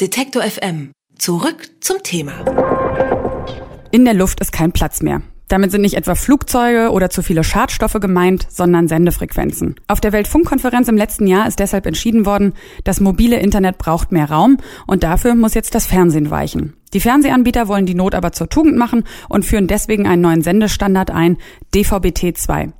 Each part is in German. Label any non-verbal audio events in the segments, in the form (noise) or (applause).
Detektor FM. Zurück zum Thema. In der Luft ist kein Platz mehr. Damit sind nicht etwa Flugzeuge oder zu viele Schadstoffe gemeint, sondern Sendefrequenzen. Auf der Weltfunkkonferenz im letzten Jahr ist deshalb entschieden worden, das mobile Internet braucht mehr Raum und dafür muss jetzt das Fernsehen weichen. Die Fernsehanbieter wollen die Not aber zur Tugend machen und führen deswegen einen neuen Sendestandard ein, DVB-T2.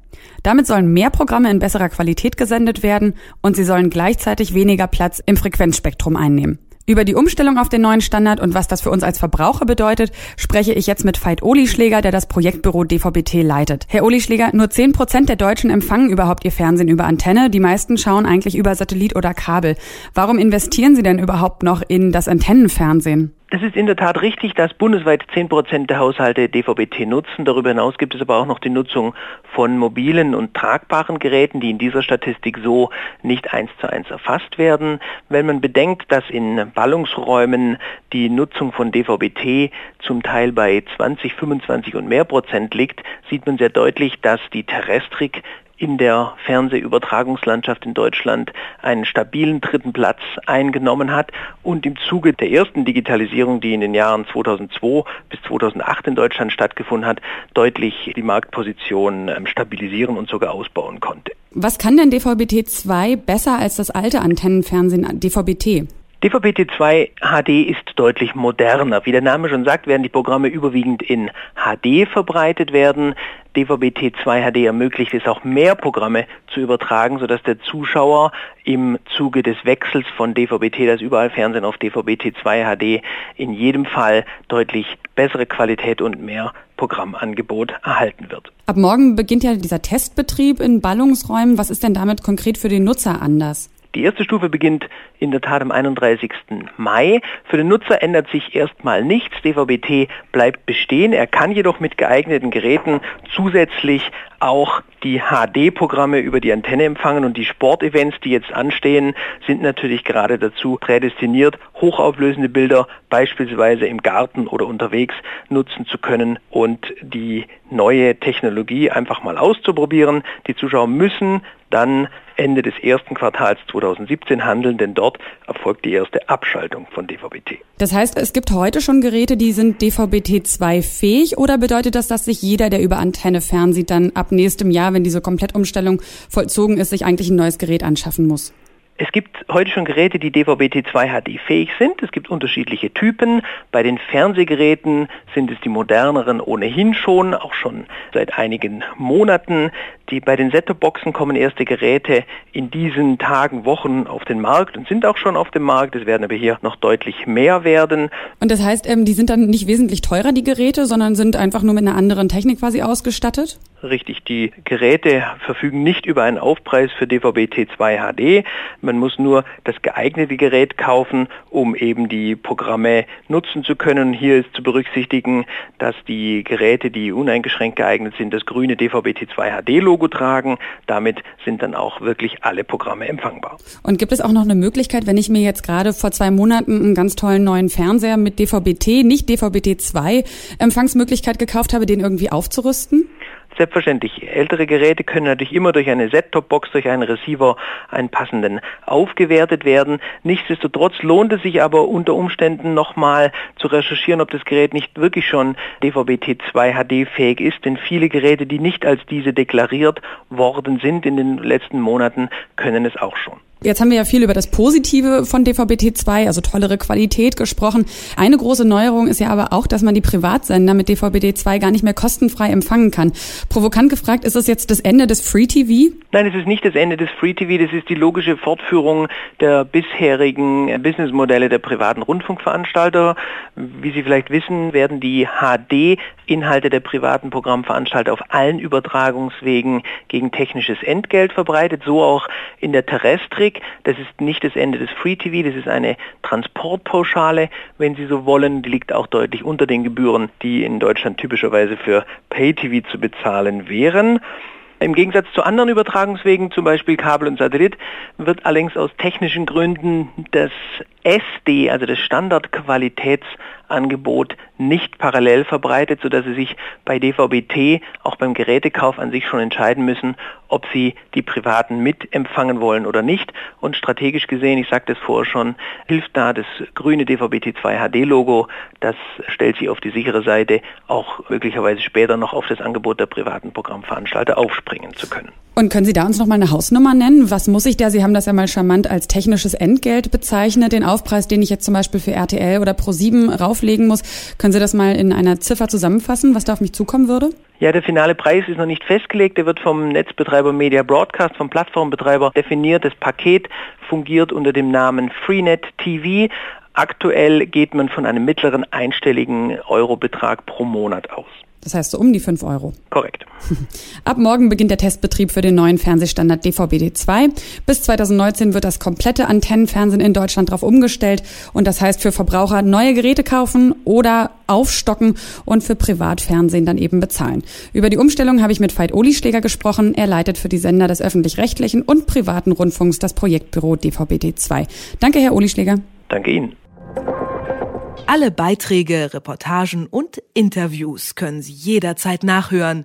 Damit sollen mehr Programme in besserer Qualität gesendet werden und sie sollen gleichzeitig weniger Platz im Frequenzspektrum einnehmen. Über die Umstellung auf den neuen Standard und was das für uns als Verbraucher bedeutet, spreche ich jetzt mit Veit Olischläger, der das Projektbüro DVB-T leitet. Herr Olischläger, nur 10 Prozent der Deutschen empfangen überhaupt ihr Fernsehen über Antenne. Die meisten schauen eigentlich über Satellit oder Kabel. Warum investieren Sie denn überhaupt noch in das Antennenfernsehen? Es ist in der Tat richtig, dass bundesweit 10 Prozent der Haushalte DVB-T nutzen. Darüber hinaus gibt es aber auch noch die Nutzung von mobilen und tragbaren Geräten, die in dieser Statistik so nicht eins zu eins erfasst werden. Wenn man bedenkt, dass in Ballungsräumen die Nutzung von DVB-T zum Teil bei 20, 25 und mehr Prozent liegt, sieht man sehr deutlich, dass die Terrestrik in der Fernsehübertragungslandschaft in Deutschland einen stabilen dritten Platz eingenommen hat und im Zuge der ersten Digitalisierung, die in den Jahren 2002 bis 2008 in Deutschland stattgefunden hat, deutlich die Marktposition ähm, stabilisieren und sogar ausbauen konnte. Was kann denn DVB-T2 besser als das alte Antennenfernsehen DVB-T? DVB-T2 HD ist deutlich moderner. Wie der Name schon sagt, werden die Programme überwiegend in HD verbreitet werden. DVB-T2 HD ermöglicht es auch mehr Programme zu übertragen, sodass der Zuschauer im Zuge des Wechsels von DVB-T, das überall Fernsehen auf DVB-T2 HD, in jedem Fall deutlich bessere Qualität und mehr Programmangebot erhalten wird. Ab morgen beginnt ja dieser Testbetrieb in Ballungsräumen. Was ist denn damit konkret für den Nutzer anders? Die erste Stufe beginnt in der Tat am 31. Mai. Für den Nutzer ändert sich erstmal nichts. DVB-T bleibt bestehen. Er kann jedoch mit geeigneten Geräten zusätzlich auch die HD-Programme über die Antenne empfangen und die Sportevents, die jetzt anstehen, sind natürlich gerade dazu prädestiniert, hochauflösende Bilder beispielsweise im Garten oder unterwegs nutzen zu können und die neue Technologie einfach mal auszuprobieren. Die Zuschauer müssen dann Ende des ersten Quartals 2017 handeln, denn dort erfolgt die erste Abschaltung von DVB-T. Das heißt, es gibt heute schon Geräte, die sind DVB-T2 fähig oder bedeutet das, dass sich jeder, der über Antenne fernsieht, dann ab nächstem Jahr, wenn diese Komplettumstellung vollzogen ist, sich eigentlich ein neues Gerät anschaffen muss? Es gibt heute schon Geräte, die DVB-T2 HD fähig sind. Es gibt unterschiedliche Typen. Bei den Fernsehgeräten sind es die moderneren ohnehin schon, auch schon seit einigen Monaten. Die, bei den Set-Top-Boxen kommen erste Geräte in diesen Tagen, Wochen auf den Markt und sind auch schon auf dem Markt. Es werden aber hier noch deutlich mehr werden. Und das heißt, ähm, die sind dann nicht wesentlich teurer, die Geräte, sondern sind einfach nur mit einer anderen Technik quasi ausgestattet? Richtig, die Geräte verfügen nicht über einen Aufpreis für DVB-T2 HD. Man muss nur das geeignete Gerät kaufen, um eben die Programme nutzen zu können. Hier ist zu berücksichtigen, dass die Geräte, die uneingeschränkt geeignet sind, das grüne DVB-T2 HD-Logo tragen. Damit sind dann auch wirklich alle Programme empfangbar. Und gibt es auch noch eine Möglichkeit, wenn ich mir jetzt gerade vor zwei Monaten einen ganz tollen neuen Fernseher mit DVB-T, nicht DVB-T2 Empfangsmöglichkeit gekauft habe, den irgendwie aufzurüsten? Selbstverständlich, ältere Geräte können natürlich immer durch eine Set-Top-Box, durch einen Receiver, einen passenden aufgewertet werden. Nichtsdestotrotz lohnt es sich aber unter Umständen nochmal zu recherchieren, ob das Gerät nicht wirklich schon DVB-T2 HD fähig ist, denn viele Geräte, die nicht als diese deklariert worden sind in den letzten Monaten, können es auch schon. Jetzt haben wir ja viel über das Positive von DVB-T2, also tollere Qualität gesprochen. Eine große Neuerung ist ja aber auch, dass man die Privatsender mit DVB-T2 gar nicht mehr kostenfrei empfangen kann. Provokant gefragt, ist das jetzt das Ende des Free TV? Nein, es ist nicht das Ende des Free TV, das ist die logische Fortführung der bisherigen Businessmodelle der privaten Rundfunkveranstalter. Wie Sie vielleicht wissen, werden die HD-Inhalte der privaten Programmveranstalter auf allen Übertragungswegen gegen technisches Entgelt verbreitet, so auch in der Terrestrik. Technik. Das ist nicht das Ende des Free TV, das ist eine Transportpauschale, wenn Sie so wollen. Die liegt auch deutlich unter den Gebühren, die in Deutschland typischerweise für Pay TV zu bezahlen wären. Im Gegensatz zu anderen Übertragungswegen, zum Beispiel Kabel und Satellit, wird allerdings aus technischen Gründen das SD, also das Standardqualitätsangebot, nicht parallel verbreitet, sodass Sie sich bei DVB-T auch beim Gerätekauf an sich schon entscheiden müssen, ob Sie die Privaten mitempfangen wollen oder nicht. Und strategisch gesehen, ich sagte es vorher schon, hilft da das grüne DVB-T2 HD-Logo. Das stellt Sie auf die sichere Seite, auch möglicherweise später noch auf das Angebot der privaten Programmveranstalter aufspringen zu können. Und können Sie da uns noch mal eine Hausnummer nennen? Was muss ich da? Sie haben das ja mal charmant als technisches Entgelt bezeichnet, den Aufpreis, den ich jetzt zum Beispiel für RTL oder Pro7 rauflegen muss. Können Sie das mal in einer Ziffer zusammenfassen, was da auf mich zukommen würde? Ja, der finale Preis ist noch nicht festgelegt. Der wird vom Netzbetreiber Media Broadcast, vom Plattformbetreiber definiert. Das Paket fungiert unter dem Namen Freenet TV. Aktuell geht man von einem mittleren einstelligen Eurobetrag pro Monat aus. Das heißt so um die 5 Euro. Korrekt. (laughs) Ab morgen beginnt der Testbetrieb für den neuen Fernsehstandard DVB-T2. Bis 2019 wird das komplette Antennenfernsehen in Deutschland darauf umgestellt. Und das heißt für Verbraucher neue Geräte kaufen oder aufstocken und für Privatfernsehen dann eben bezahlen. Über die Umstellung habe ich mit Veit Olischläger gesprochen. Er leitet für die Sender des öffentlich-rechtlichen und privaten Rundfunks das Projektbüro DVB-T2. Danke, Herr Olischläger. Danke Ihnen. Alle Beiträge, Reportagen und Interviews können Sie jederzeit nachhören